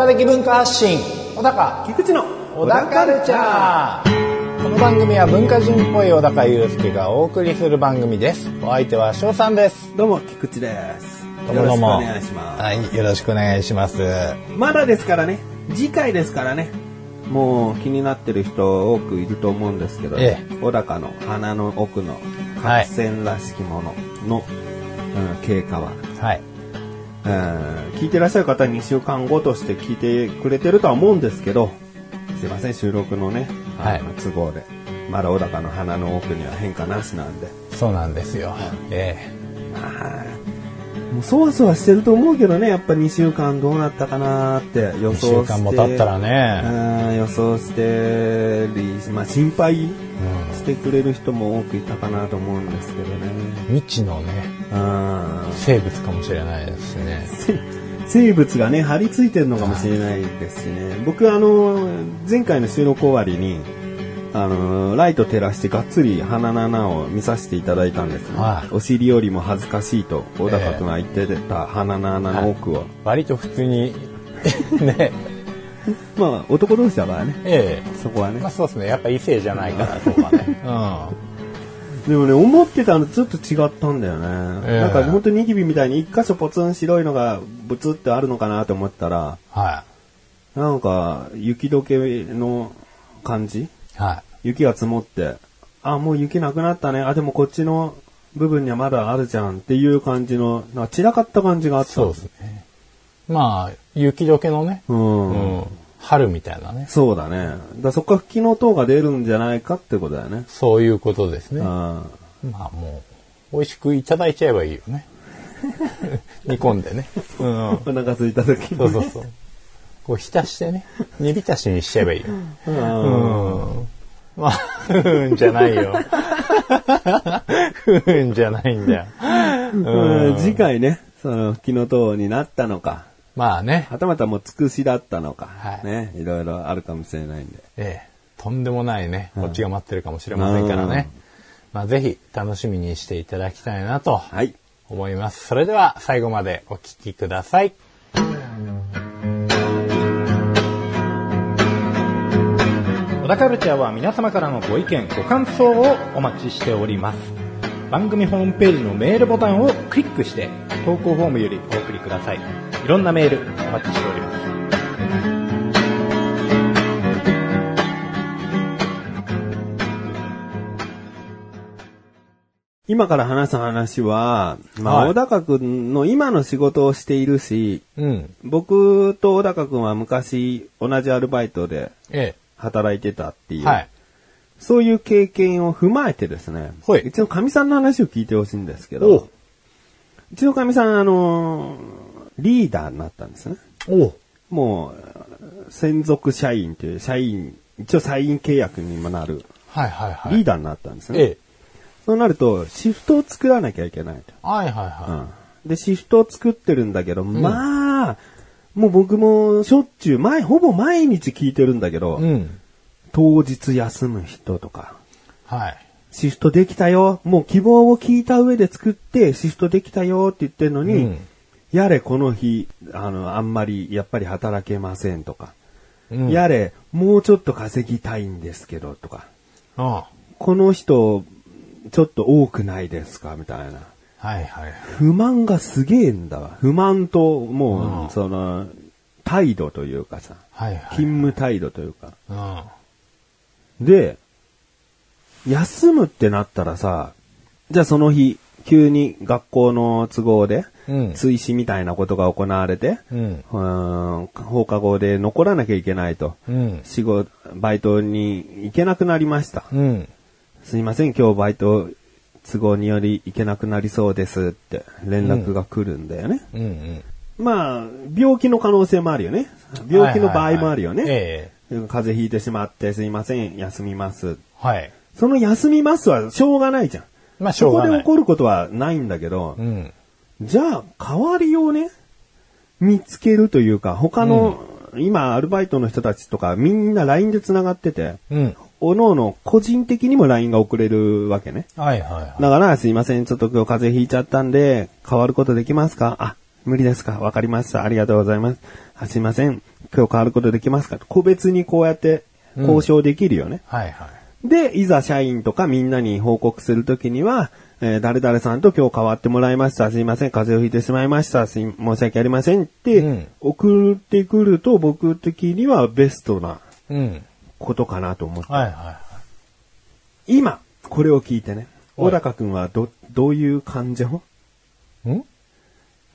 高的文化発信小高菊池の小高カルチャー。この番組は文化人っぽい小高祐介がお送りする番組です。お相手は翔さんです。どうも菊池です。どうもどうも。よろしくお願いします、はいよろしくお願いします。まだですからね。次回ですからね。もう気になってる人多くいると思うんですけど、え小高の鼻の奥のはい。角栓らしきものの、うん経過は、はいうん聞いてらっしゃる方は2週間後として聞いてくれてるとは思うんですけど、すいません、収録のね、はい都合で。まだ小高の鼻の奥には変化なしなんで。そうなんですよえまあもうそわそわしてると思うけどね、やっぱ2週間どうなったかなって予え2想して。週間も経ったらねうん予想してり、まあ心配うんしてくれる人も多くいたかなと思うんですけどね。未知のねうん。生物かもしれないですしね生物がね、張り付いてるのかもしれないですしね。僕あの、前回の収録終わりに、あの、ライト照らしてがっつり鼻の穴を見させていただいたんですね。はい。お尻よりも恥ずかしいと、小高くんが言ってた鼻の穴の奥を。割と普通に ね。まあ、男同士だからね、えそこはね。えまあ。そうですね。やっぱ異性じゃないからそこはね でもね、思ってたのとちょっと違ったんだよね。ええなんか本当にニキビみたいに一箇所ポツン白いのがブツってあるのかなと思ったら、うんはなんか雪解けの感じ？いは雪が積もって、あ、もう雪なくなったね。あ、でもこっちの部分にはまだあるじゃんっていう感じの、なんか散らかった感じがあった。いそうですねまあ雪解けのねうん。うん春みたいなねそうだね。だそこから吹きの塔が出るんじゃないかってことだよね。そういうことですねうん。まあもう、美味しくいただいちゃえばいいよね。煮込んでね。うん。お腹空いた時に。そうそうそう。こう浸してね、煮浸しにしちゃえばいいよ。うんうん。まあ、ふーんじゃないよ。ふーんじゃないんだよ。うん次回ね、その吹きの塔になったのか、まあね、はたまたもうつくしだったのか、はいね、いろいろあるかもしれないんで。ええ、とんでもないね、こっちが待ってるかもしれませんからね。まあぜひ楽しみにしていただきたいなとはい。思います。それでは最後までお聞きください。小田カルチャーは皆様からのご意見、ご感想をお待ちしております。番組ホームページのメールボタンをクリックして投稿フォームよりお送りください。いろんなメールお待ちしております。今から話す話は、まあ、はい小高くんの今の仕事をしているし、うん。僕と小高くんは昔同じアルバイトでえ働いてたっていう、え。はい。そういう経験を踏まえてですね、はいうちのかみさんの話を聞いてほしいんですけおど、うちのかみさん、あのーリーダーになったんですね。おもう、専属社員という社員、一応社員契約にもなるはいはいはい。リーダーになったんですね。ええ。そうなると、シフトを作らなきゃいけないと。はいはいはうんで、シフトを作ってるんだけど、まあ、もう僕もしょっちゅう、前、ほぼ毎日聞いてるんだけど、い。うん。当日休む人とか、はい。シフトできたよ、もう希望を聞いた上で作って、シフトできたよって言ってるのに、うんやれこの日、あの、あんまり、やっぱり働けませんとか、うん。やれ、もうちょっと稼ぎたいんですけどとか、あこの人、ちょっと多くないですか？みたいな。はいはい。不満がすげえんだわ。不満と、もうその、態度というかさ、はいはい。勤務態度というか。うん。で、休むってなったらさ、じゃあその日、急に学校の都合で、うん。追試みたいなことが行われて、うん。うーん放課後で残らなきゃいけないと。うん。仕事、バイトに行けなくなりました。うん。すいません、今日バイト都合により行けなくなりそうですって連絡が来るんだよね。うん。うん。まあ、病気の可能性もあるよね。病気の場合もあるよね。ええ。風邪ひいてしまってすいません、休みます。はい。その休みますはしょうがないじゃん。まあ、しょうがない。そこで起こることはないんだけど、うん。じゃあ代わりをね、見つけるというか、他の、今アルバイトの人たちとかみんな LINE で繋がってて、うん。おのおの個人的にも LINE が送れるわけね。はいはいはい。だから、すいません、ちょっと今日風邪ひいちゃったんで、変わることできますか？あ、無理ですかわかりました。ありがとうございます。あすいません、今日変わることできますか？個別にこうやって交渉できるよね。はいはい。で、いざ社員とかみんなに報告するときには、えー誰々さんと今日変わってもらいました。すいません、風邪をひいてしまいました。すい申し訳ありませんって、うん送ってくると僕的にはベストなうん。ことかなと思って。はいは今、これを聞いてね、はい小高くんはど、どういう感情？い。ん？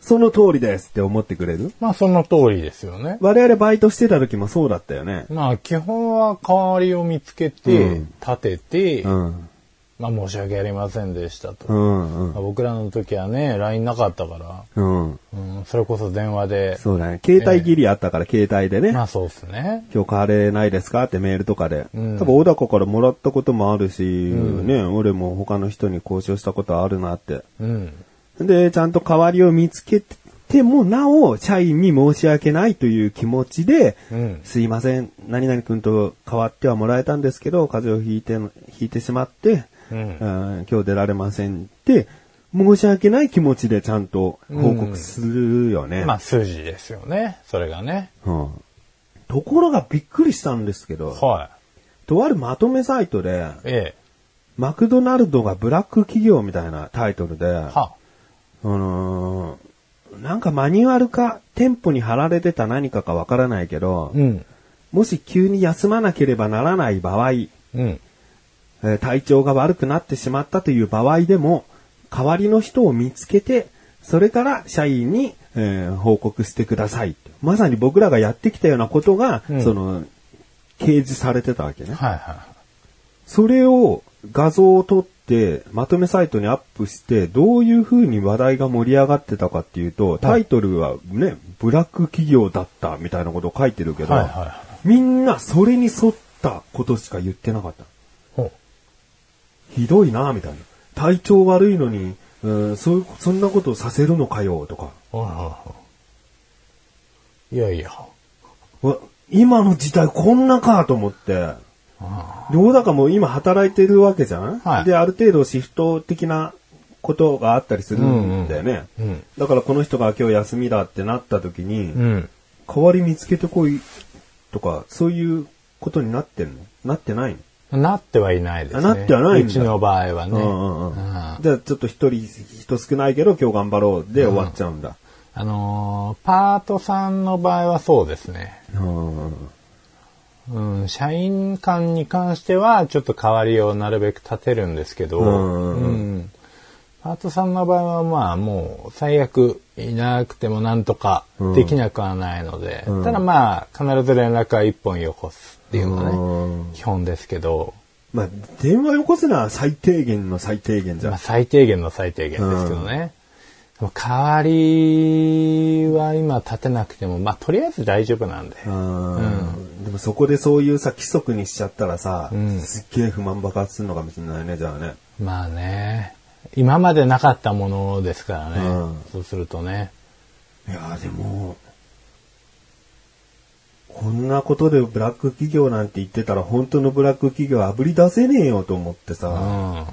その通りですって思ってくれる？まあその通りですよね。我々バイトしてた時もそうだったよね。まあ基本は代わりを見つけて、うん立てて、うん。まあ申し訳ありませんでしたと。うん、うんまあ僕らの時はね、LINE なかったから、うん。うん、それこそ電話で、そうだね。携帯切りあったから、携帯でね。まあそうっすね。今日変われないですか？ってメールとかで。うん多分、小高からもらったこともあるし、ね、俺も他の人に交渉したことあるなって。うん。で、ちゃんと代わりを見つけても、なお、社員に申し訳ないという気持ちで、うん。すいません、何々君と代わってはもらえたんですけど、風邪をひいて、ひいてしまって、うんうん今日出られませんって、申し訳ない気持ちでちゃんと報告するよね。まあ数字ですよね。それがね。うんところがびっくりしたんですけど、はとあるまとめサイトで、い。えマクドナルドがブラック企業みたいなタイトルで、え。あは。のーなんかマニュアルか店舗に貼られてた何かかわからないけど、うん。もし急に休まなければならない場合、うん。えー体調が悪くなってしまったという場合でも、代わりの人を見つけて、それから社員に、えー報告してください。まさに僕らがやってきたようなことが、うんその、掲示されてたわけね。はいはそれを画像を撮って、まとめサイトにアップして、どういう風に話題が盛り上がってたかっていうと、タイトルはね、ブラック企業だったみたいなことを書いてるけい。ど、はいはみんなそれに沿ったことしか言ってなかった。ひどいな、みたいな。体調悪いのに、うん、そういう、そんなことをさせるのかよ、とか。いやいや。わ今の時代こんなかと思って。で、小高も今働いてるわけじゃん、はいで、ある程度シフト的なことがあったりするんだよね。うんうんだからこの人が今日休みだってなった時に、うん。代わり見つけてこいとか、そういうことになってんの？なってないの？なってはいないですね。あなってはないうちの場合はね。うんうんうん。うん。じゃあちょっと一人、人少ないけど今日頑張ろうで終わっちゃうんだ。あのーパートさんの場合はそうですね。うん。うん、社員間に関してはちょっと代わりをなるべく立てるんですけど、うんうんうん。うん。パートさんの場合はまあもう最悪いなくてもなんとかできなくはないので、うん。ただまあ必ず連絡は一本よこすっていうのがね、うん基本ですけど、まあ、電話よこすのは最低限の最低限じゃんまあ、。最低限の最低限ですけどね。代わりは今立てなくても、まあとりあえず大丈夫なんで。うんでもそこでそういうさ、規則にしちゃったらさ、うんすっげえ不満爆発するのかもしれないね、じゃあね。まあね。今までなかったものですからね。うんそうするとね。いやーでも、こんなことでブラック企業なんて言ってたら本当のブラック企業あぶり出せねえよと思ってうさ、ん。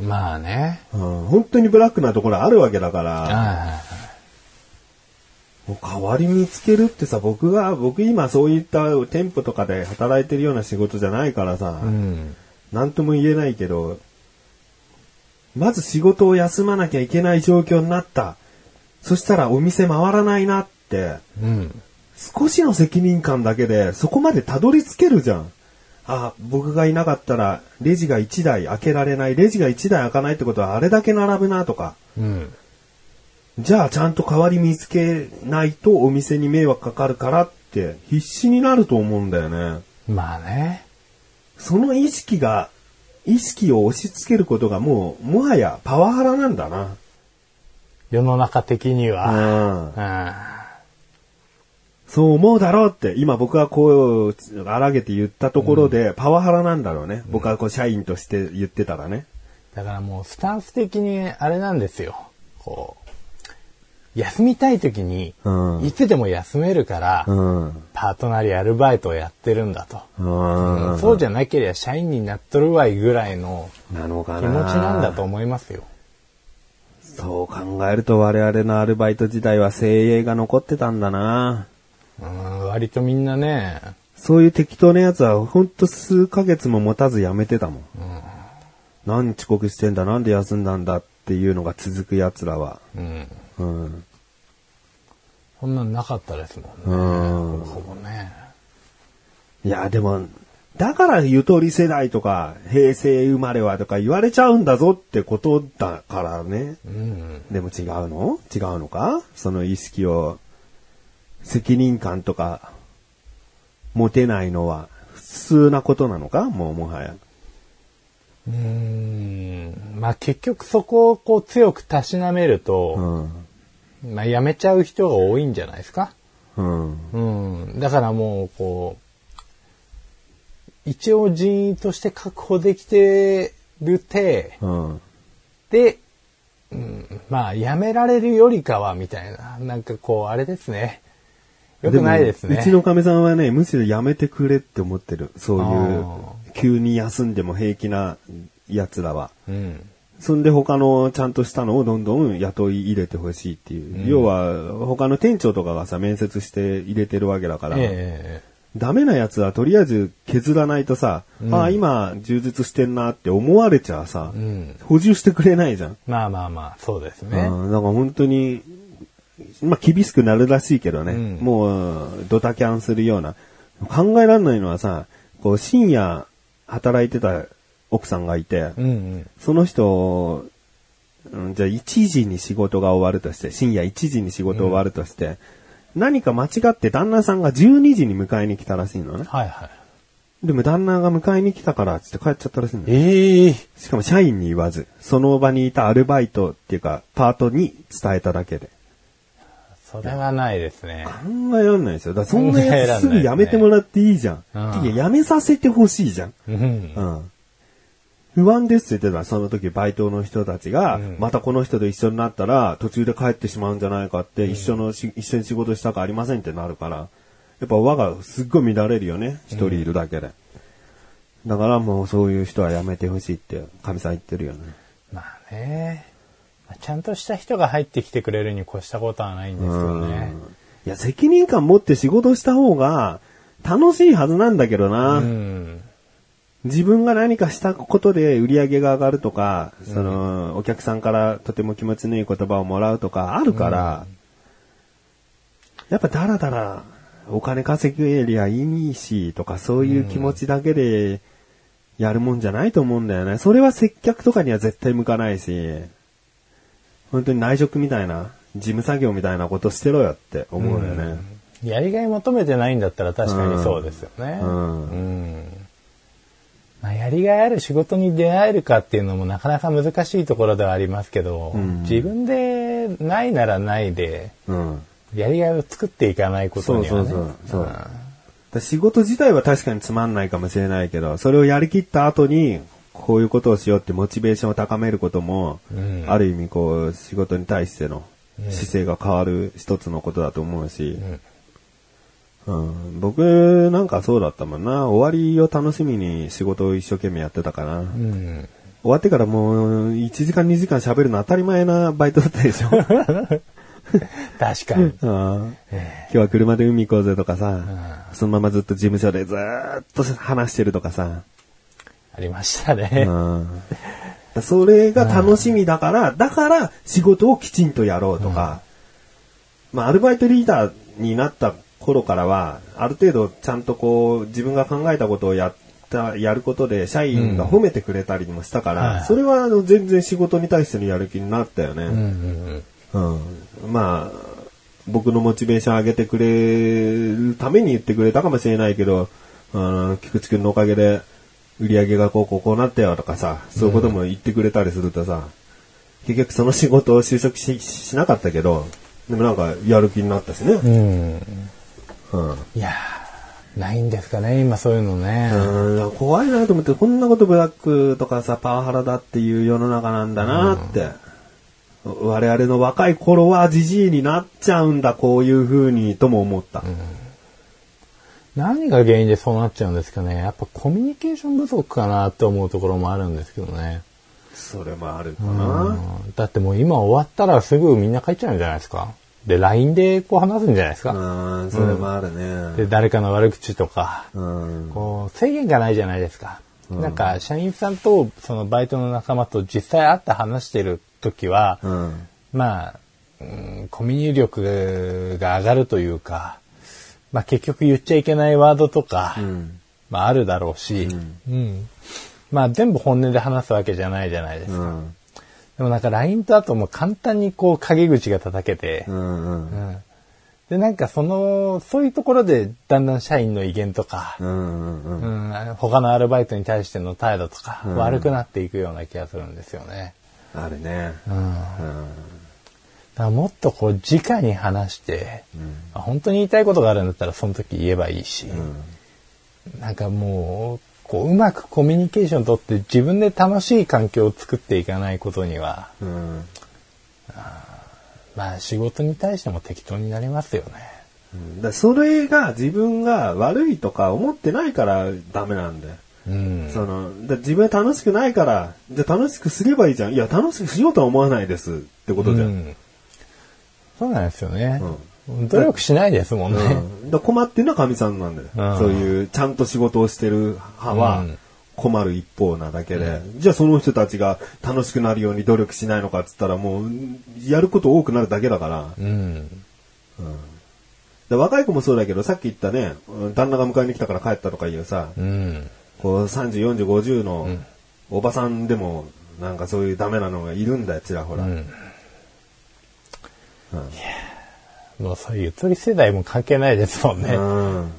まあね。うん本当にブラックなところあるわけだから、もう代わり見つけるってさ、僕が、僕今そういった店舗とかで働いてるような仕事じゃないからさ、うん。なんとも言えないけど、まず仕事を休まなきゃいけない状況になった。そしたらお店回らないなって、うん。少しの責任感だけでそこまでたどり着けるじゃん。あ、僕がいなかったらレジが1台開けられない、レジが1台開かないってことはあれだけ並ぶなとか。うん。じゃあちゃんと代わり見つけないとお店に迷惑かかるからって必死になると思うんだよね。まあね。その意識が、意識を押し付けることがもう、もはやパワハラなんだな。世の中的には。うんうん。そう思うだろうって、今僕がこう、荒げて言ったところで、パワハラなんだろうね。僕はこう、社員として言ってたらね。だからもうスタンス的にあれなんですよ。こう。休みたい時に、うんいつでも休めるから、うん。パートなりアルバイトをやってるんだと。うん。そうじゃなければ社員になっとるわいぐらいのなのかな。気持ちなんだと思いますよ。そう考えると我々のアルバイト時代は精鋭が残ってたんだな。うん、割とみんなね、そういう適当なやつはほんと数ヶ月も持たず辞めてたもん。何遅刻してんだ、なんで休んだんだっていうのが続く奴らは。うん。うん。こんなんなかったですもんね。うん。ほぼね。いや、でも、だからゆとり世代とか、平成生まれはとか言われちゃうんだぞってことだからね。うん。でも違うの？違うのか？その意識を、責任感とか、持てないのは、普通なことなのか？もうもはや。うーん。まあ結局そこをこう強くたしなめるうと、ん。まあ辞めちゃう人が多いんじゃないですか？うん。うん。だからもうこう、一応人員として確保できてる体うん。で、うん、まあ辞められるよりかはみたいな、なんかこうあれですね。よくないですね。もうちのかみさんはね、むしろやめてくれって思ってる。そういうあ、急に休んでも平気な奴らは。うん。そんで他のちゃんとしたのをどんどん雇い入れてほしいっていう。要は、他の店長とかがさ、面接して入れてるわけだから、ええダメなやつはとりあえず削らないとさ、ああ、今充実してんなって思われちゃさ、うん。補充してくれないじゃん。まあまあまあ、そうですね。うん、だから本当に、まあ厳しくなるらしいけどね、うんもうドタキャンするような。考えられないのはさ、こう深夜働いてた奥さんがいて、うんうん。その人、うんじゃあ1時に仕事が終わるとして、深夜1時に仕事終わるとして、何か間違って旦那さんが12時に迎えに来たらしいのね。はいはい。でも旦那が迎えに来たからっつって帰っちゃったらしいの。ええしかも社員に言わず、その場にいたアルバイトっていうか、パートに伝えただけで。それはないですね。考えらんないですよ。だからそんなやつすぐ辞めてもらっていいじゃん。うんいや、辞めさせてほしいじゃん。うん。うん。不安ですって言ってたその時バイトの人たちが、うんまたこの人と一緒になったら途中で帰ってしまうんじゃないかって、一緒のし、一緒に仕事したくありませんってなるから、やっぱ輪がすっごい乱れるよね。一人いるだけで。だからもうそういう人は辞めてほしいって、神さん言ってるよね。まあね。まあちゃんとした人が入ってきてくれるに越したことはないんですけどね。いや、責任感持って仕事した方が楽しいはずなんだけどな。うん。自分が何かしたことで売り上げが上がるとか、その、お客さんからとても気持ちのいい言葉をもらうとかあるから、やっぱだらだらお金稼げりゃいいしとかそういう気持ちだけでやるもんじゃないと思うんだよね。それは接客とかには絶対向かないし、本当に内職みたいな、事務作業みたいなことしてろよって思うよね。やりがい求めてないんだったら確かにそうですよね。うんうんまあ、やりがいある仕事に出会えるかっていうのもなかなか難しいところではありますけど、ん自分でないならないで、うん。やりがいを作っていかないことにはね。そうそうそうそうだ仕事自体は確かにつまんないかもしれないけど、それをやりきった後に、こういうことをしようってモチベーションを高めることも、うん。ある意味こう、仕事に対しての姿勢が変わる一つのことだと思うし、うん。僕なんかそうだったもんな。終わりを楽しみに仕事を一生懸命やってたから、うん。終わってからもう1時間2時間喋るの当たり前なバイトだったでしょ。確かに。うん。今日は車で海行こうぜとかさ、そのままずっと事務所でずーっと話してるとかさ、ありましたね。うん。それが楽しみだから、だから仕事をきちんとやろうとか、まあアルバイトリーダーになった頃からは、ある程度ちゃんとこう自分が考えたことをやった、やることで社員が褒めてくれたりもしたから、はいそれはあの全然仕事に対してのやる気になったよね。うん。まあ、僕のモチベーション上げてくれるために言ってくれたかもしれないけど、あの、菊池くんのおかげで売り上げがこうこうこうなったよとかさ、そういうことも言ってくれたりするとさ、結局その仕事を就職ししなかったけど、でもなんかやる気になったしね。うん。うん。うん。いやー、ないんですかね、今そういうのね。うん、怖いなと思って、こんなことブラックとかさ、パワハラだっていう世の中なんだなって。我々の若い頃はじじいになっちゃうんだ、こういう風に、とも思った。何が原因でそうなっちゃうんですかね。やっぱコミュニケーション不足かなって思うところもあるんですけどね。それもあるかうな。んだってもう今終わったらすぐみんな帰っちゃうんじゃないですか。で、LINE でこう話すんじゃないですか。うん、それもあるね。で、誰かの悪口とか、うん。こう、制限がないじゃないですか。なんか、社員さんと、そのバイトの仲間と実際会って話してる時は、うん。まあ、うんコミュニ力が上がるというか、まあ結局言っちゃいけないワードとか、んまああるだろうし、うんまあ全部本音で話すわけじゃないじゃないですか。うん。でもなんか LINE とあともう簡単にこう陰口が叩けて、うん。うん。うんでなんかその、そういうところでだんだん社員の威厳とか、うん。うん。うん。うん、他のアルバイトに対しての態度とか、悪くなっていくような気がするんですよね。あるね。うんうん。だもっとこう直に話して、まあ本当に言いたいことがあるんだったらその時言えばいいし、なんかもうこううまくコミュニケーション取って自分で楽しい環境を作っていかないことにはうん。まあ仕事に対しても適当になりますよね。だそれが自分が悪いとか思ってないからダメなんだよ。うん。その、自分は楽しくないから、じゃあ楽しくすればいいじゃん。いや、楽しくしようとは思わないですってことじゃん。うんそうなんですよね。努力しないですもんね。うんだ困ってるのは神さんなんだよ。うんそういう、ちゃんと仕事をしてる派はうん困る一方なだけで、じゃあその人たちが楽しくなるように努力しないのかっつったらもう、やること多くなるだけだから。うん。で若い子もそうだけど、さっき言ったね、うん旦那が迎えに来たから帰ったとかいうさ、うん。こう30、40、50のおばさんでも、なんかそういうダメなのがいるんだよ、ちらほら。うんもうそういう移り世代も関係ないですもんね。うん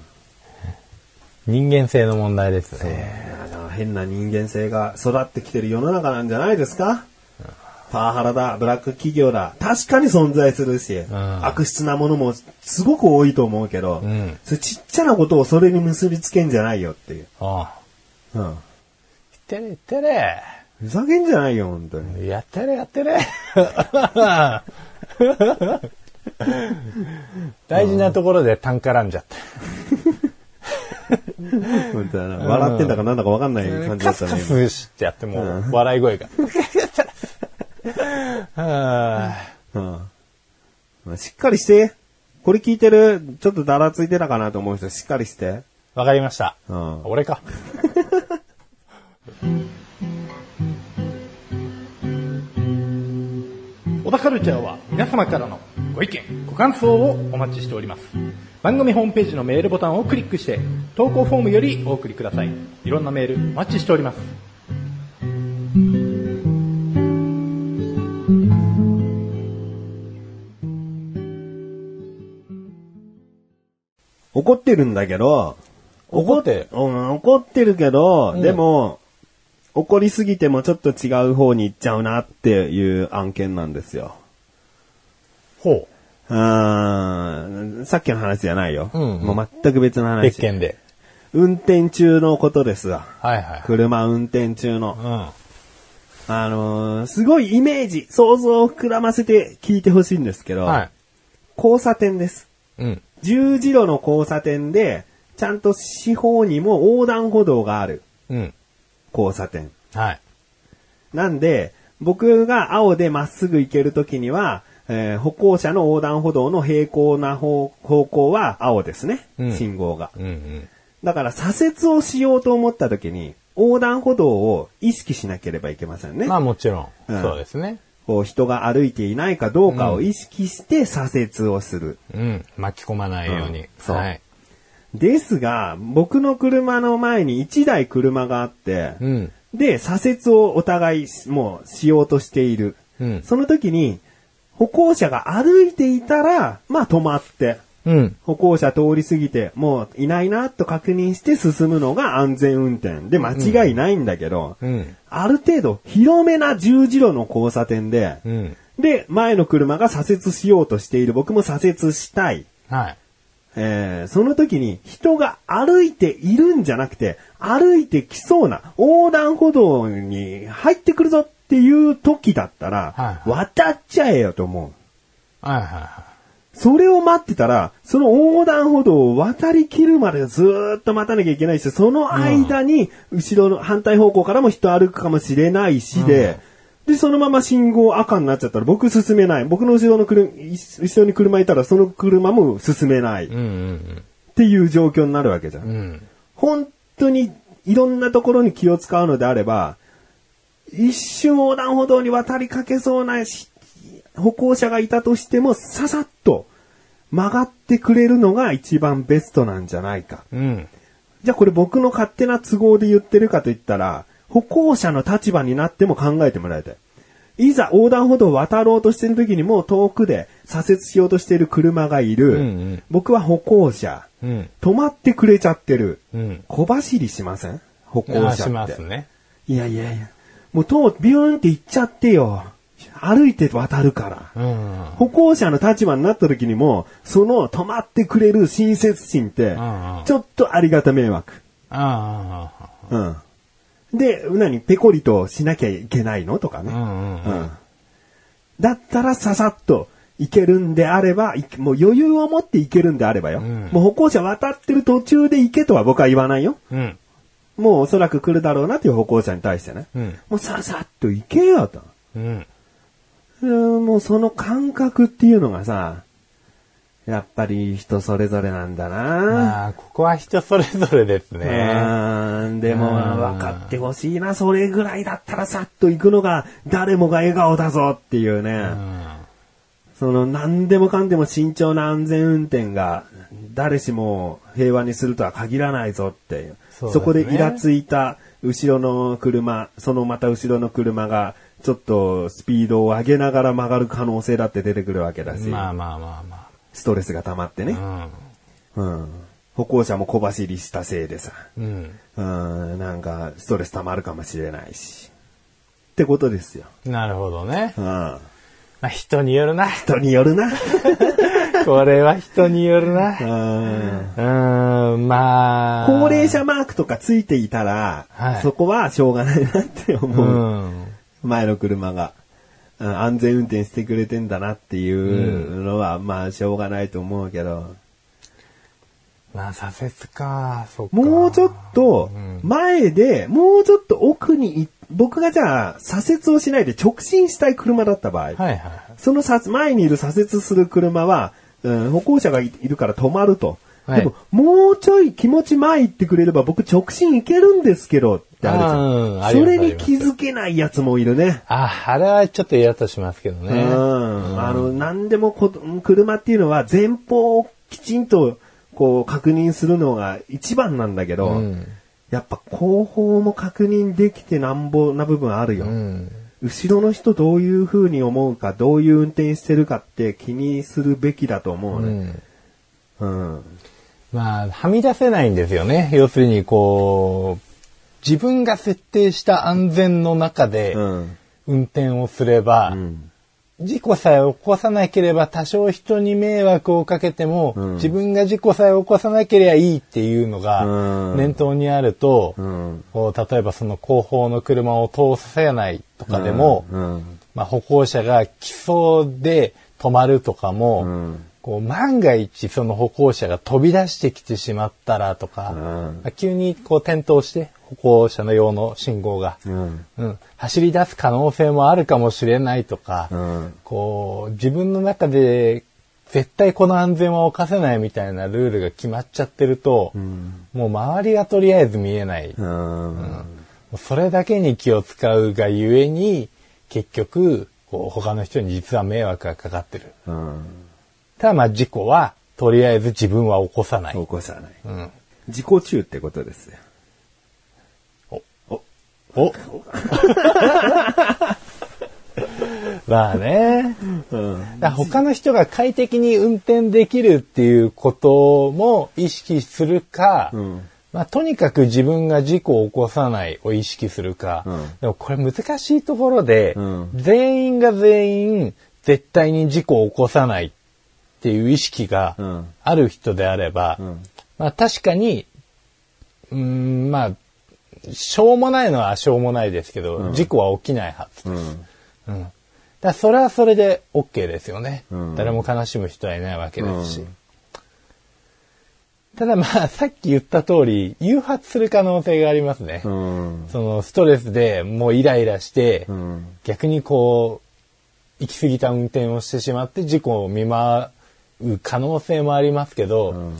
人間性の問題ですね。変な人間性が育ってきてる世の中なんじゃないですか？パワハラだ、ブラック企業だ、確かに存在するし、ん悪質なものもすごく多いと思うけど、んそれちっちゃなことをそれに結びつけんじゃないよっていう。ああ。うん。言ってれてれ。ふざけんじゃないよ、本当に。やってれやってれ。大事なところで単絡んじゃった。本当だな笑ってんだかなんだかわかんない感じだったね。カスしてやってもう笑い声が。はうんまあしっかりして。これ聞いてる、ちょっとだらついてたかなと思う人、しっかりして。あわかりました。うん俺か。小田カルチャーは皆様からのご意見、ご感想をお待ちしております。番組ホームページのメールボタンをクリックして、投稿フォームよりお送りください。いろんなメールお待ちしております。怒ってるんだけど、怒って？うん、怒ってるけど、でも、怒りすぎてもちょっと違う方に行っちゃうなっていう案件なんですよ。ほうーん、さっきの話じゃないよ。うんうんもう全く別のう。話。別件で。運転中のことですわ。はいはい。車運転中の。うん。あのーすごいイメージ、想像を膨らませて聞いてほしいんですけど、はい。交差点です。うん。十字路の交差点で、ちゃんと四方にも横断歩道があるうん。交差点。はい。なんで、僕が青でまっすぐ行けるときには、えー歩行者の横断歩道の平行な方方向は青ですね。うん信号が。うんうん。だから左折をしようと思ったときに、横断歩道を意識しなければいけませんね。まあもちろん。うんそうですね。こう人が歩いていないかどうかを意識して左折をする。うん。巻き込まないように。うんそうはい。ですが、僕の車の前に1台車があって、うん。で、左折をお互いしもうしようとしている。うん。その時に、歩行者が歩いていたら、まあ止まって、うん。歩行者通り過ぎて、もういないなと確認して進むのが安全運転で間違いないんだけど、うん。ある程度広めな十字路の交差点で、うん。で、前の車が左折しようとしている僕も左折したい。はい。えーその時に人が歩いているんじゃなくて、歩いてきそうな横断歩道に入ってくるぞっていう時だったら、はい渡っちゃえよと思う。はいはいはそれを待ってたら、その横断歩道を渡り切るまでずーっと待たなきゃいけないし、その間に、後ろの反対方向からも人歩くかもしれないしで、で、そのまま信号赤になっちゃったら僕進めない。僕の後ろの車、後ろに車いたらその車も進めない。っていう状況になるわけじゃん。うん。うん。本当にいろんなところに気を使うのであれば、一瞬横断歩道に渡りかけそうなし歩行者がいたとしても、ささっと曲がってくれるのが一番ベストなんじゃないか。うん。じゃあこれ僕の勝手な都合で言ってるかと言ったら、歩行者の立場になっても考えてもらいたい。いざ横断歩道を渡ろうとしてる時にもう遠くで左折しようとしている車がいる。うんうん僕は歩行者。うん。止まってくれちゃってる。うん。小走りしません？歩行者って。あしますね。いやいやいや。もうと、ビューンって行っちゃってよ。歩いて渡るから。うん。歩行者の立場になった時にも、その止まってくれる親切心ってんうん、ちょっとありがた迷惑。あうん。で、何ペコリとしなきゃいけないのとかね。あ。うんうん。うん。だったらささっと行けるんであれば、いもう余裕を持って行けるんであればよ。んもう歩行者渡ってる途中で行けとは僕は言わないよ。うん。もうおそらく来るだろうなっていう歩行者に対してね。うん。もうささっと行けよと。うん。うんもうその感覚っていうのがさ、やっぱり人それぞれなんだな。まあ、ここは人それぞれですね。うんでもうん分かってほしいな。それぐらいだったらさっと行くのが誰もが笑顔だぞっていうね。うん。その何でもかんでも慎重な安全運転が誰しも平和にするとは限らないぞっていう。そねそこでイラついた後ろの車、そのまた後ろの車がちょっとスピードを上げながら曲がる可能性だって出てくるわけだし、まあまあまあまストレスが溜まってね、あ。うん。歩行者も小走りしたせいでさ、うん。うん、なんかストレス溜まるかもしれないし。ってことですよ。うん。なるほどね。うん。まあ、人によるな。人によるな。これは人によるな。うんうーん、まあ。高齢者マークとかついていたら、はいそこはしょうがないなってう思う。ん。前の車が、うん安全運転してくれてんだなっていうのは、まあしょうがないと思うけど、まあ、左折か。そっか。もうちょっとうん前で、もうちょっと奥にい、僕がじゃあ左折をしないで直進したい車だった場合、はいはい。そのさ前にいる左折する車は、うん歩行者がいいるから止まると。はいでも、もうちょい気持ち前行ってくれれば僕直進行けるんですけどってあるじゃうんん。ありますそれに気づけないやつもいるね。あ、あれはちょっとイラッとしますけどうね。ん。あの、何でもこ車っていうのは前方をきちんとこう確認するのが一番なんだけど、うんやっぱ後方も確認できてなんぼな部分あるよ。うん。後ろの人どういう風に思うか、どういう運転してるかって気にするべきだと思ううね。ん。うん。まあ、はみ出せないんですよね。要するに、こう、自分が設定した安全の中でうん。運転をすれば、うん。事故さえ起こさなければ多少人に迷惑をかけても、うん自分が事故さえ起こさなければいいっていうのがうん念頭にあると、うん。こう例えばその後方の車を通させないとかでも、うん。まあ、歩行者が来そうで止まるとかも、うん。こう万が一その歩行者が飛び出してきてしまったらとか、うんまあ急にこう転倒して歩行者の用の信号が、うん。うん、走り出す可能性もあるかもしれないとか、うん。こう自分の中で絶対この安全は犯せないみたいなルールが決まっちゃってると、うん。もう周りがとりあえず見えない。それだけに気を使うがゆえに、結局、こう他の人に実は迷惑がかかってる。うん。ただまあ事故は、とりあえず自分は起こさない。起こさない。うん。自己中ってことですよ。お まあね。うん。だ他の人が快適に運転できるっていうことも意識するか、うん。まあ、とにかく自分が事故を起こさないを意識するか、うんでもこれ難しいところで、うん全員が全員絶対に事故を起こさないっていう意識がうんある人であれば、うん。まあ確かに、うーん、まあ、しょうもないのはしょうもないですけど、事故は起きないはず。うん。うん。だからそれはそれで OK ですよね。うん誰も悲しむ人はいないわけですし。うんただまあ、さっき言った通り、誘発する可能性がありますね。うん。そのストレスでもうイライラして、うん。逆にこう、行き過ぎた運転をしてしまって事故を見舞う可能性もありますけど、うん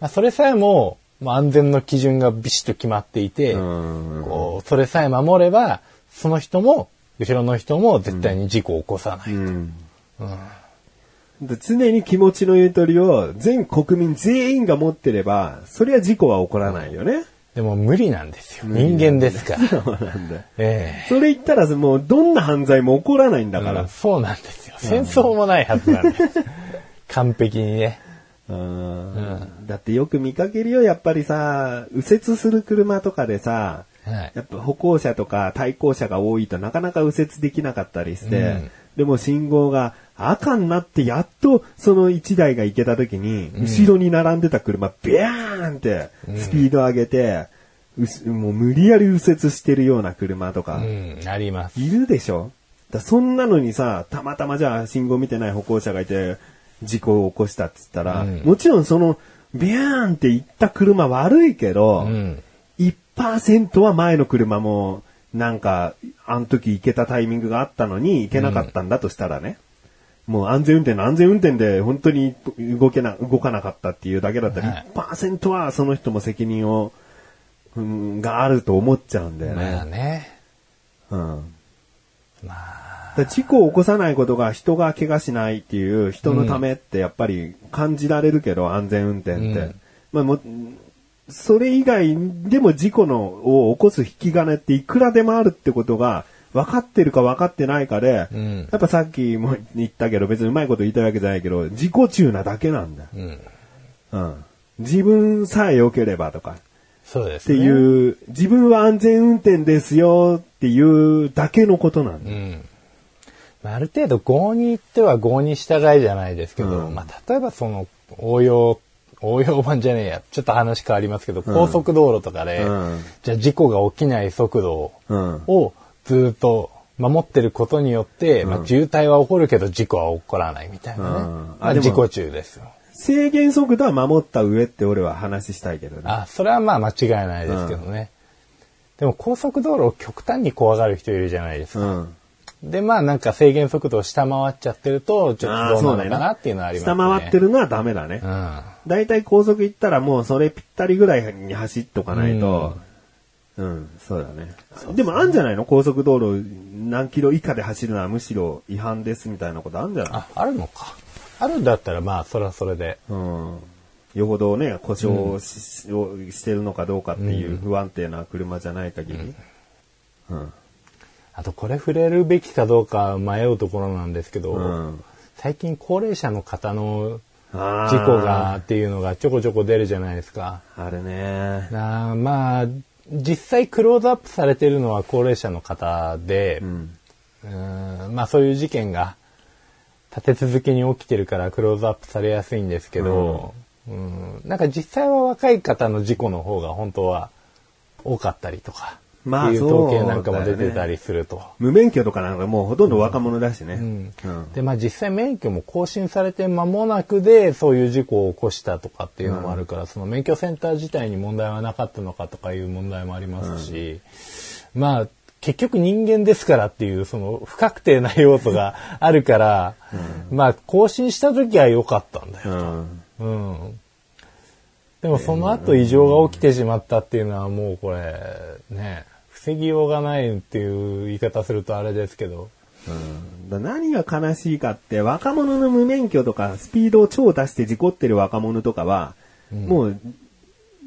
まあ、それさえも、まあ、安全の基準がビシッと決まっていて、うんこうそれさえ守れば、その人も、後ろの人も絶対に事故を起こさない。うん。で常に気持ちのゆとりを全国民全員が持ってれば、そりゃ事故は起こらないよね。でも無理なんですよ。人間ですから。そうなんだよ。えそれ言ったらもうどんな犯罪も起こらないんだえから。うんそうなんですよ。戦争もないはずなんです。完璧にね。うんだってよく見かけるよ、やっぱりさ、右折する車とかでさ、はい。やっぱ歩行者とか対向車が多いとなかなか右折できなかったりして、うんでも信号が赤になってやっとその1台が行けた時に、後ろに並んでた車ビャーンってスピード上げて、うしもう無理やり右折してるような車とか、うん、あります。いるでしょ？だそんなのにさ、たまたまじゃあ信号見てない歩行者がいて、事故を起こしたっつったら、うんもちろんその、ビャーンって行った車悪いけど、うん。1%は前の車も、なんか、あの時行けたタイミングがあったのに行けなかったんだとしたらね。もう安全運転の安全運転で本当に動けな、動かなかったっていうだけだったら、はい1%はその人も責任を、うん、があると思っちゃうんだよね。まあね。うん。まあ、事故を起こさないことが人が怪我しないっていう人のためってやっぱり感じられるけど、安全運転って。うんまあも、それ以外でも事故のを起こす引き金っていくらでもあるってことが分かってるか分かってないかで、うんやっぱさっきも言ったけど別にうまいこと言いたいわけじゃないけど、自己中なだけなんだよ。うん。うん。自分さえ良ければとか。ってそうですね。いう、自分は安全運転ですよっていうだけのことなんだよ。うん。まあある程度、合に行っては合に従いじゃないですけど、うんまあ、例えばその、応用、応用版じゃねえや。ちょっと話変わりますけど、高速道路とかで、うんじゃあ事故が起きない速度うんをずっと守ってることによって、まあ、渋滞は起こるけど事故は起こらないみたいなね。あ、あでも自己中ですよ。制限速度は守った上って俺は話したいけどね。あ、それはまあ間違いないですけどね。でも高速道路を極端に怖がる人いるじゃないですか。うん。で、まあなんか制限速度を下回っちゃってると、ちょっあとどうーそうだよなのかなっていうのはありますね。下回ってるのはダメだねう。ん。だいたい高速行ったらもうそれぴったりぐらいに走っとかないと、うん、そうだね。でもあんじゃないの？高速道路何キロ以下で走るのはむしろ違反ですみたいなことあんじゃない？あ、あるのか。あるんだったらまあそれはそれで。うん。よほどね、故障し,、をしてるのかどうかっていう不安定な車じゃない限り。うん。あとこれ触れるべきかどうか迷うところなんですけど、うん最近高齢者の方の事故がっていうのがちょこちょこ出るじゃないですか。あるね。なあまあ、実際クローズアップされてるのは高齢者の方で、うん。うーんまあそういう事件が立て続けに起きてるからクローズアップされやすいんですけど、うんなんか実際は若い方の事故の方が本当は多かったりとか、まあう統計なんかも出てたりすると。無免許とかなんかもうほとんど若者だしね。うんうんで、まあ実際免許も更新されて間もなくでそういう事故を起こしたとかっていうのもあるから、その免許センター自体に問題はなかったのかとかいう問題もありますし、まあ結局人間ですからっていうその不確定な要素が あるから、まあ更新した時は良かったんだよ。うん。うん。でもその後異常が起きてしまったっていうのはもうこれね、防ぎようがないっていう言い方するとあれですけど、うん。だ何が悲しいかって、若者の無免許とか、スピードを超出して事故ってる若者とかは、もう、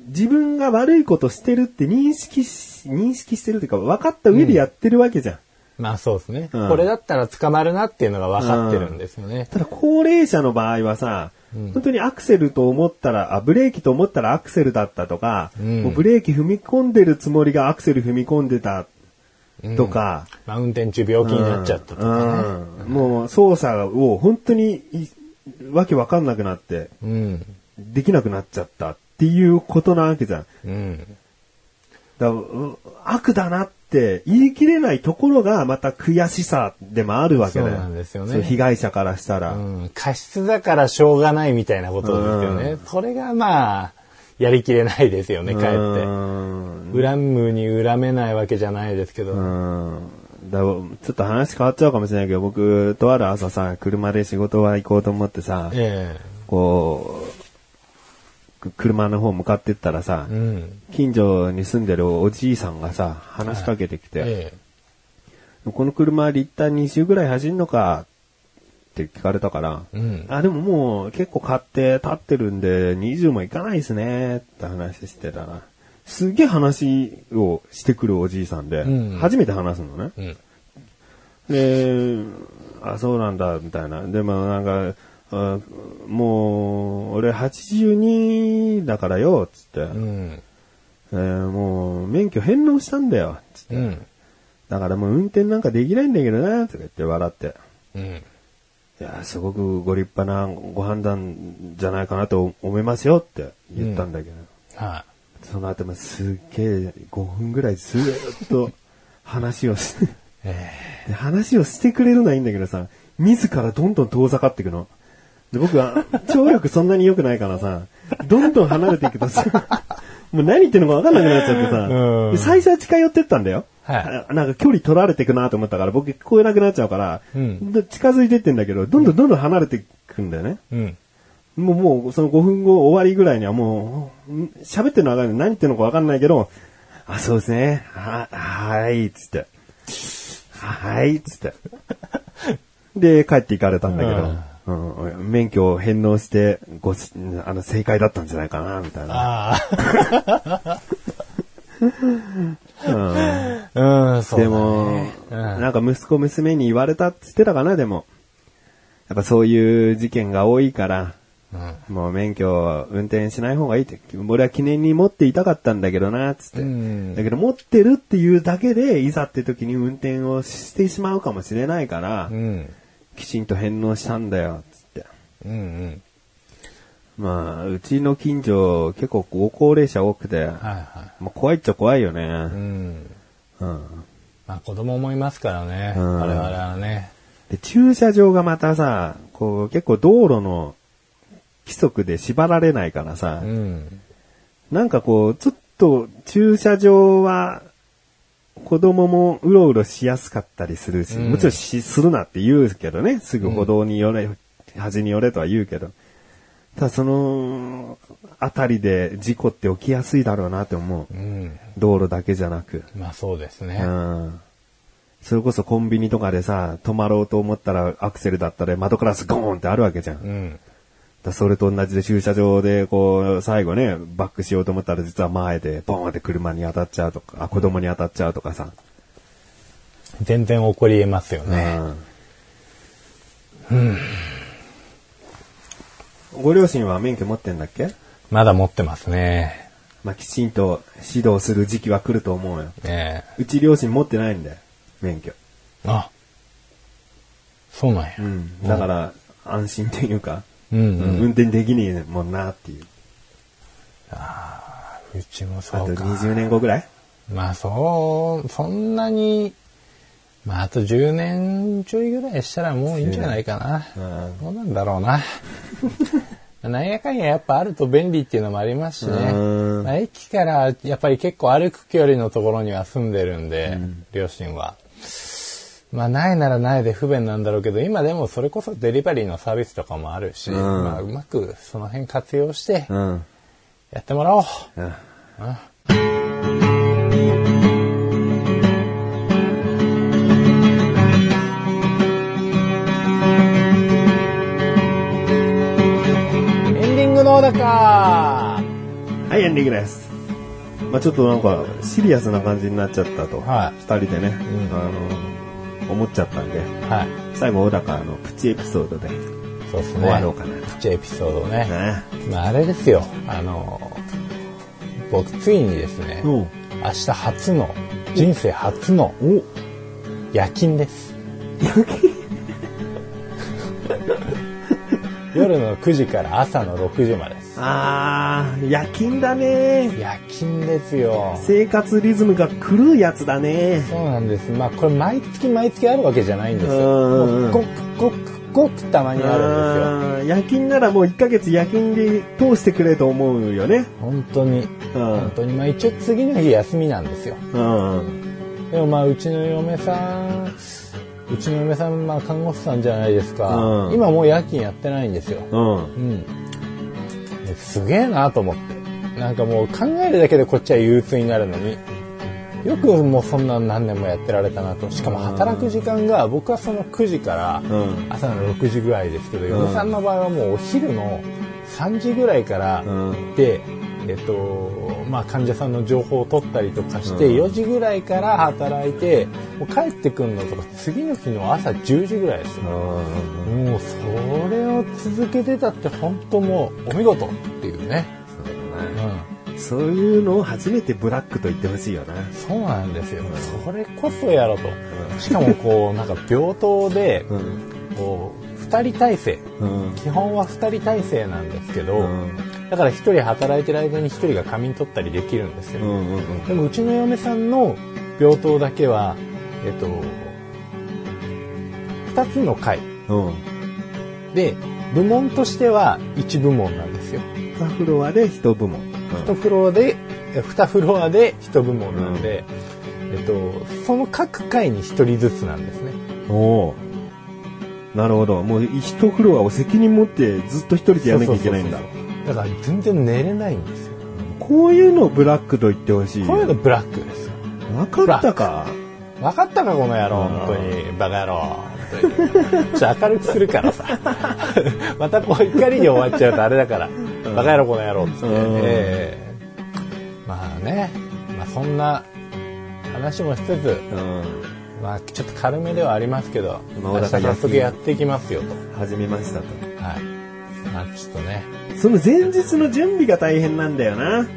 自分が悪いことしてるって認識し、認識してるっていうか、分かった上でやってるわけじゃん。まあそうですね、うん。これだったら捕まるなっていうのが分かってるんですよね。ただ、高齢者の場合はさ、本当にアクセルと思ったら、あ、ブレーキと思ったらアクセルだったとか、んもうブレーキ踏み込んでるつもりがアクセル踏み込んでたとか、まあ運転中病気になっちゃったとかね。うんもう操作を本当にいわけわかんなくなって、うん。できなくなっちゃったっていうことなわけじゃん。うん。だう悪だなって言い切れないところがまた悔しさでもあるわけだよ。そうなんですよね被害者からしたら。うん、過失だからしょうがないみたいなことですよね。それがまあ、やりきれないですよね、かえうって。ん恨むに恨めないわけじゃないですけど。うんだちょっと話変わっちゃうかもしれないけど、僕、とある朝さ、車で仕事は行こうと思ってさ、えこう、く車の方向かってったらさえ、うん。近所に住んでるおじいさんがさ、話しかけてきて、えこの車リッター2周ぐらい走んのかって聞かれたから、えうん。あ、でももう結構買って立ってるんで20もいかないですねって話してたら、すげえ話をしてくるおじいさんで、うん初めて話すのね。うん。で、あ、そうなんだ、みたいな。でもなんか、あもう、俺82だからよ、つって、うん。えーもう免許返納したんだよ、つって。うん。だからもう運転なんかできないんだけどな、とか言って笑って。うん。いや、すごくご立派なご判断じゃないかなと思いますよって言ったんだけど、はその後もすっげえ5分ぐらいずーっと 話をして、い。えで話をしてくれるのはいいんだけどさ、自らどんどん遠ざかっていくの。で僕は、聴力そんなに良くないからさ、どんどん離れていくとさ、もう何言ってるのか分かんなくなっちゃってさ、うんで最初は近寄ってったんだよ。はいあなんか距離取られていくなと思ったから、僕聞こえなくなっちゃうから、うんで近づいてってんだけど、どんどんどんどん離れていくんだよね。えうん。もう、もう、その5分後終わりぐらいにはもう、ん喋ってるのわかんない。何言ってるのかわかんないけど、あ、そうですね。は、はーい、つって。はーい、つって。で、帰って行かれたんだけど、うん免許を返納して、ごし、あの、正解だったんじゃないかな、みたいな。あうんあ。うん、そう。でも、うんなんか息子娘に言われたって言ってたかな、でも。やっぱそういう事件が多いから、うん。もう免許を運転しない方がいいって、俺は記念に持っていたかったんだけどな、つって。うんだけど持ってるっていうだけで、いざって時に運転をしてしまうかもしれないから、うん。きちんと返納したんだよ、つって。うんうん。まあ、うちの近所結構ご高齢者多くて、はいはまあ、怖いっちゃ怖いよい。うね。ん。うん。まあ子供もいますからね。うん我々はね。で、駐車場がまたさ、こう結構道路の規則で縛られないからさ、うん。なんかこう、ちょっと駐車場は、子供もうろうろしやすかったりするし、うんもちろんし、するなって言うけどね、すぐ歩道に寄れ、端に寄れとは言うけど、ただその、あたりで事故って起きやすいだろうなって思う。うん。道路だけじゃなく。まあそうですうね。ん。それこそコンビニとかでさ、止まろうと思ったらアクセルだったら窓ガラスゴーンってあるわけじゃん。うん。だそれと同じで駐車場でこう、最後ね、バックしようと思ったら実は前でボーンって車に当たっちゃうとか、あ、子供に当たっちゃうとかさ。全然起こり得ますよね。うん。ご両親は免許持ってんだっけ？まだ持ってますね。まあ、きちんと指導する時期は来ると思うよ。ねうち両親持ってないんだよ、免許。え。あ。そうなんや。うん。だから、安心っていうか、うんうん。運転できねえもんなっていう。うちもあとそうか。20年後ぐらい？まあそう、そんなに、まああと10年ちょいぐらいしたらもういいんじゃないかな。うんどうなんだろうな。なんやかんややっぱあると便利っていうのもありますしね。うんまあ、駅からやっぱり結構歩く距離のところには住んでるんで、両親は。まあないならないで不便なんだろうけど、今でもそれこそデリバリーのサービスとかもあるし、うんまあうまくその辺活用してうん。やってもらおう。うんエンディングのだかはい、エンディングです。まあちょっとなんか、シリアスな感じになっちゃったと。はい二人でね、んあの、思っちゃったんで、はい。最後、小高のプチエピソードでそうですね。終わろうかなプチエピソードね。ね。まああれですよ。あの、僕ついにですね、おう明日初の、人生初のお夜勤です。夜 の9時から朝の6時まで。あー、夜勤だね。夜勤ですよ。生活リズムが狂うやつだね。そうなんです。まあこれ毎月毎月あるわけじゃないんですよ。うんもうごくごくごくたまにあるんですよ。あー夜勤ならもう1ヶ月夜勤で通してくれと思うよね。本当に。うん本当に。まあ一応次の日休みなんですよ。うん。でもまあうちの嫁さん、うちの嫁さん、まあ看護師さんじゃないですか。うん今もう夜勤やってないんですよ。うん。うん。ですげえなと思って。なんかもう考えるだけでこっちは憂鬱になるのに。よくもうそんな何年もやってられたなと。しかも働く時間が僕はその9時からうん朝の6時ぐらいですけど、ん嫁さんの場合はもうお昼の3時ぐらいからうんで、えっと、まあ患者さんの情報を取ったりとかして、うん4時ぐらいから働いて、もう帰ってくるのとか次の日の朝10時ぐらいですよ。もうそれを続けてたって本当もうお見事っていうね。うん。そういうのを初めてブラックと言ってほしいよな。そうなんですよ。それこそやろと。しかもこう、なんか病棟で、うん。こう、二人体制。うん。基本は二人体制なんですけど、うんだから一人働いてる間に一人が仮眠取ったりできるんですよ。うんうんうん。でもうちの嫁さんの病棟だけは、えっと、二つの階。うん。で、部門としては1部門なんですよ。2フロアで1部門。1フロアで、え2フロアで1部門なんで、えっと、その各階に1人ずつなんですね。おおー。なるほど。もう1フロアを責任持ってずっと一人でやらなきゃいけないんだそう。そうそうそうだから全然寝れないんですよ。こういうのをブラックと言ってほしい。こういうのブラックですよ。分かったか？分かったかこの野郎、うん本当に。バカ野郎。ちょっと明るくするからさ。またこう怒りに終わっちゃうとあれだから。バカ野郎この野郎っつっええまあね、まあそんな話もしつつ、うん。まあちょっと軽めではありますけど、まあ早速やっていきますよと。始めましたと。はい。まあちょっとね、その前日の準備が大変なんだよな。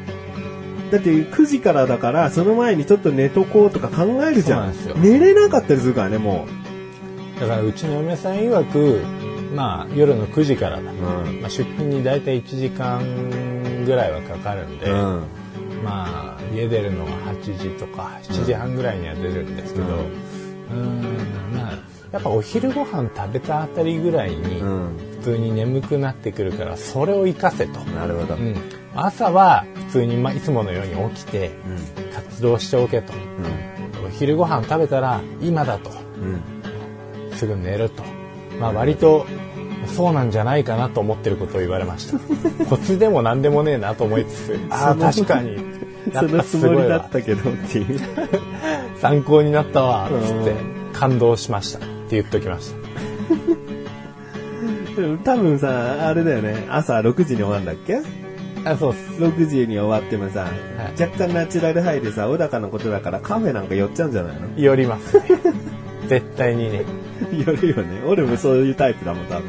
だって9時からだから、その前にちょっと寝とこうとか考えるじゃん。ん寝れなかったりするからね、もだからうちの嫁さん曰く、まあ夜の9時からだ。う。まあ、出勤に大体1時間ぐらいはかかるんで、うん。まあ家出るのが8時とか7時半ぐらいには出るんですけど、うんうーんまあやっぱお昼ご飯食べたあたりぐらいにうん。普通に眠くなってくるからそれを活かせと、なるほど。うん、朝は普通にまあいつものように起きてうん。活動しておけと。お昼ご飯食べたら今だと。うん。すぐ寝ると。まあ割とそうなんじゃないかなと思ってることを言われました。コツでも何でもねえなと思いつつ。ああ確かに。やそのつもりすごいわ。だったけどっていう。参考になったわつってう感動しましたって言っときまし 多分さ、あれだよね。朝6時に終わるんだっけ？たあそうっす ?6 時に終わってもさ、い若干ナチュラルハイでさ、小高のことだからカフェなんか寄っちゃうんじゃないの？寄りますね 絶対にね寄るよね。俺もそういうタイプだもん、多分。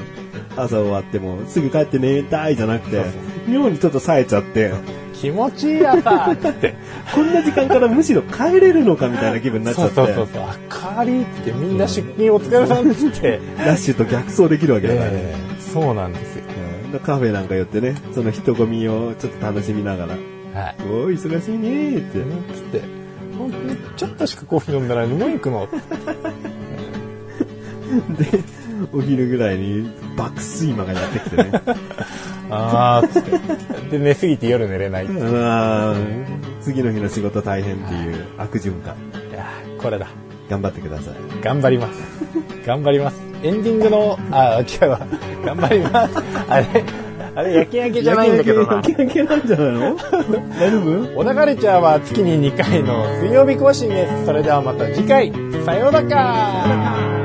朝終わっても、すぐ帰って寝たいじゃなくて、妙にちょっと冴えちゃって、気持ちいい朝ってこんな時間からむしろ帰れるのかみたいな気分になっちゃって、そうそうそう。明かりってみんな出勤お疲れさんっつって、ラッシュと逆走できるわけだから。ね。ええそうなんですよ。うん。でカフェなんか寄ってね、その人混みをちょっと楽しみながら、はい。おー、忙しいねーって。うんつって。本当にちょっとしかコーヒー飲んだらもう行くの？で、お昼ぐらいに爆睡魔がやってきてね。ああつってで寝すぎて夜寝れない次の日の仕事大変っていう悪循環。やーこれだ頑張ってください。頑張ります。頑張ります。エンディングの、あ、違うわ。頑張ります。あれ、あれ、焼き焼きじゃないんだけどな焼。き焼きなんじゃないの？大丈夫？小田カルチャーは月に2回の水曜日更新です。それではまた次回、さようなら